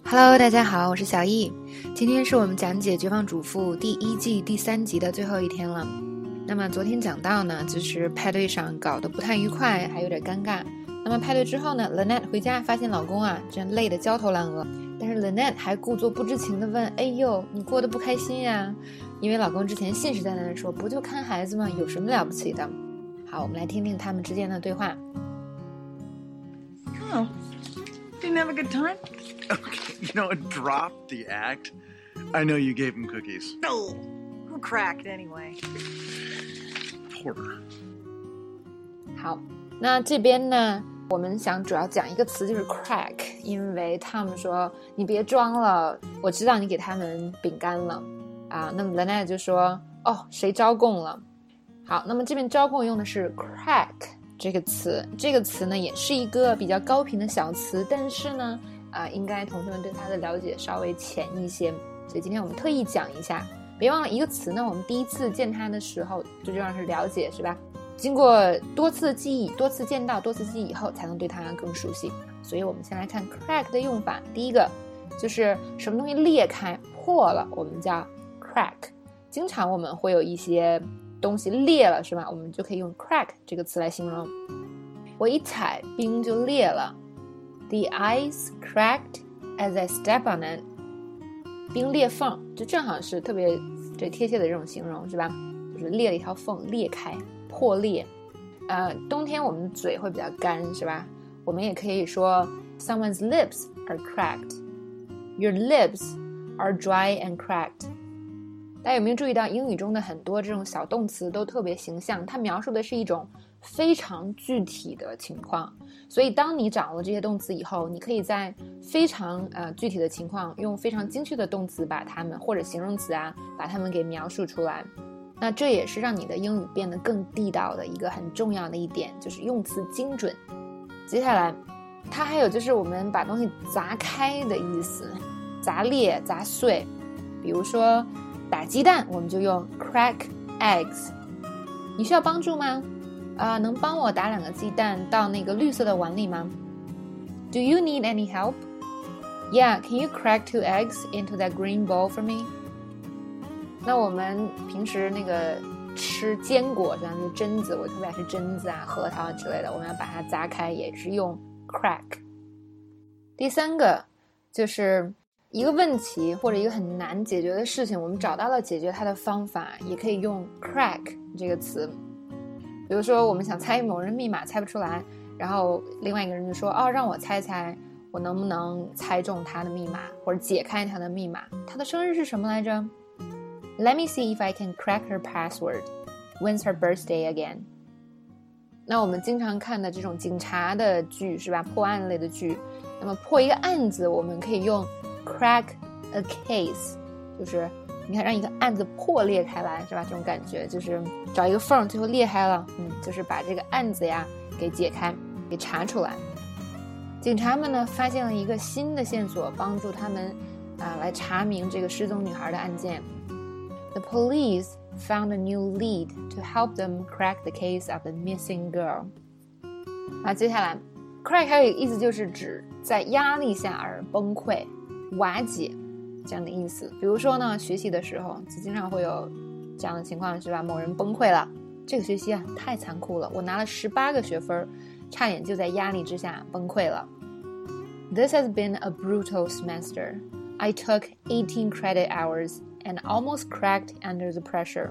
Hello，大家好，我是小易。今天是我们讲解《绝望主妇》第一季第三集的最后一天了。那么昨天讲到呢，就是派对上搞得不太愉快，还有点尴尬。那么派对之后呢，Lynette 回家发现老公啊，真累得焦头烂额。但是 Lynette 还故作不知情的问：“哎呦，你过得不开心呀？”因为老公之前信誓旦旦的说：“不就看孩子吗？有什么了不起的？”好，我们来听听他们之间的对话。Oh, didn't have a good time? Okay, you know, drop the act. I know you gave him cookies. No. Who cracked anyway? Porter. 好，那这边呢，我们想主要讲一个词，就是 crack，因为他们说你别装了，我知道你给他们饼干了啊。那么 Lena 就说，哦，谁招供了？好，那么这边招供用的是 crack。这个词，这个词呢，也是一个比较高频的小词，但是呢，啊，应该同学们对它的了解稍微浅一些，所以今天我们特意讲一下。别忘了一个词呢，我们第一次见它的时候，最重要是了解，是吧？经过多次记忆、多次见到、多次记忆以后，才能对它更熟悉。所以我们先来看 crack 的用法。第一个就是什么东西裂开、破了，我们叫 crack。经常我们会有一些。东西裂了是吧？我们就可以用 crack 这个词来形容。我一踩冰就裂了，The ice cracked as I step on it。冰裂缝，就正好是特别这贴切的这种形容是吧？就是裂了一条缝，裂开，破裂。呃，冬天我们嘴会比较干是吧？我们也可以说 Someone's lips are cracked。Your lips are dry and cracked。大家有没有注意到，英语中的很多这种小动词都特别形象，它描述的是一种非常具体的情况。所以，当你掌握这些动词以后，你可以在非常呃具体的情况，用非常精确的动词把它们或者形容词啊，把它们给描述出来。那这也是让你的英语变得更地道的一个很重要的一点，就是用词精准。接下来，它还有就是我们把东西砸开的意思，砸裂、砸碎，比如说。打鸡蛋，我们就用 crack eggs。你需要帮助吗？啊，能帮我打两个鸡蛋到那个绿色的碗里吗？Do you need any help? Yeah, can you crack two eggs into that green bowl for me? 那我们平时那个吃坚果，像是榛子，我特别爱吃榛子啊、核桃之类的，我们要把它砸开，也是用 crack。第三个就是。一个问题或者一个很难解决的事情，我们找到了解决它的方法，也可以用 crack 这个词。比如说，我们想猜某人密码，猜不出来，然后另外一个人就说：“哦，让我猜猜，我能不能猜中他的密码，或者解开他的密码？他的生日是什么来着？Let me see if I can crack her password. When's her birthday again？” 那我们经常看的这种警察的剧是吧？破案类的剧，那么破一个案子，我们可以用。Crack a case，就是你看让一个案子破裂开来，是吧？这种感觉就是找一个缝，最后裂开了，嗯，就是把这个案子呀给解开，给查出来。警察们呢发现了一个新的线索，帮助他们啊来查明这个失踪女孩的案件。The police found a new lead to help them crack the case of the missing girl。啊，接下来，crack 还有一个意思就是指在压力下而崩溃。瓦解，这样的意思。比如说呢，学习的时候就经常会有这样的情况，是吧？某人崩溃了，这个学期啊太残酷了，我拿了十八个学分，差点就在压力之下崩溃了。This has been a brutal semester. I took eighteen credit hours and almost cracked under the pressure.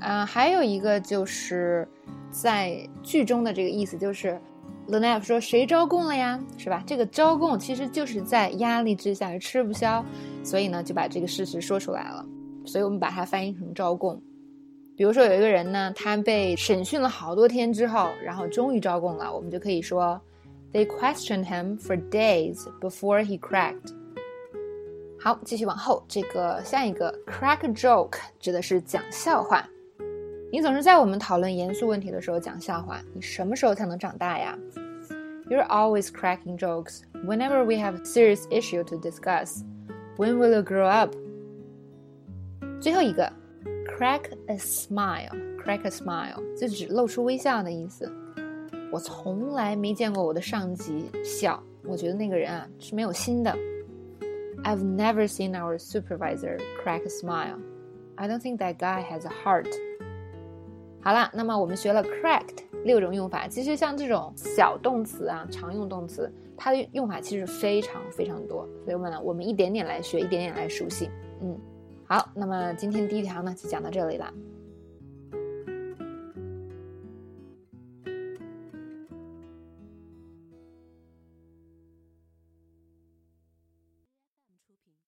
啊，还有一个就是在剧中的这个意思就是。L e n e f 说：“谁招供了呀？是吧？这个招供其实就是在压力之下吃不消，所以呢就把这个事实说出来了。所以我们把它翻译成招供。比如说有一个人呢，他被审讯了好多天之后，然后终于招供了，我们就可以说：They questioned him for days before he cracked。好，继续往后，这个下一个 crack joke 指的是讲笑话。”你总是在我们讨论严肃问题的时候讲笑话，你什么时候才能长大呀 ？You're always cracking jokes whenever we have serious issue to discuss. When will you grow up? 最后一个，crack a smile. Crack a smile 就指露出微笑的意思。我从来没见过我的上级笑， 我觉得那个人啊是没有心的。I've never seen our supervisor crack a smile. I don't think that guy has a heart. 好了，那么我们学了 cracked 六种用法。其实像这种小动词啊，常用动词，它的用法其实非常非常多。所以我们呢，我们一点点来学，一点点来熟悉。嗯，好，那么今天第一条呢就讲到这里了。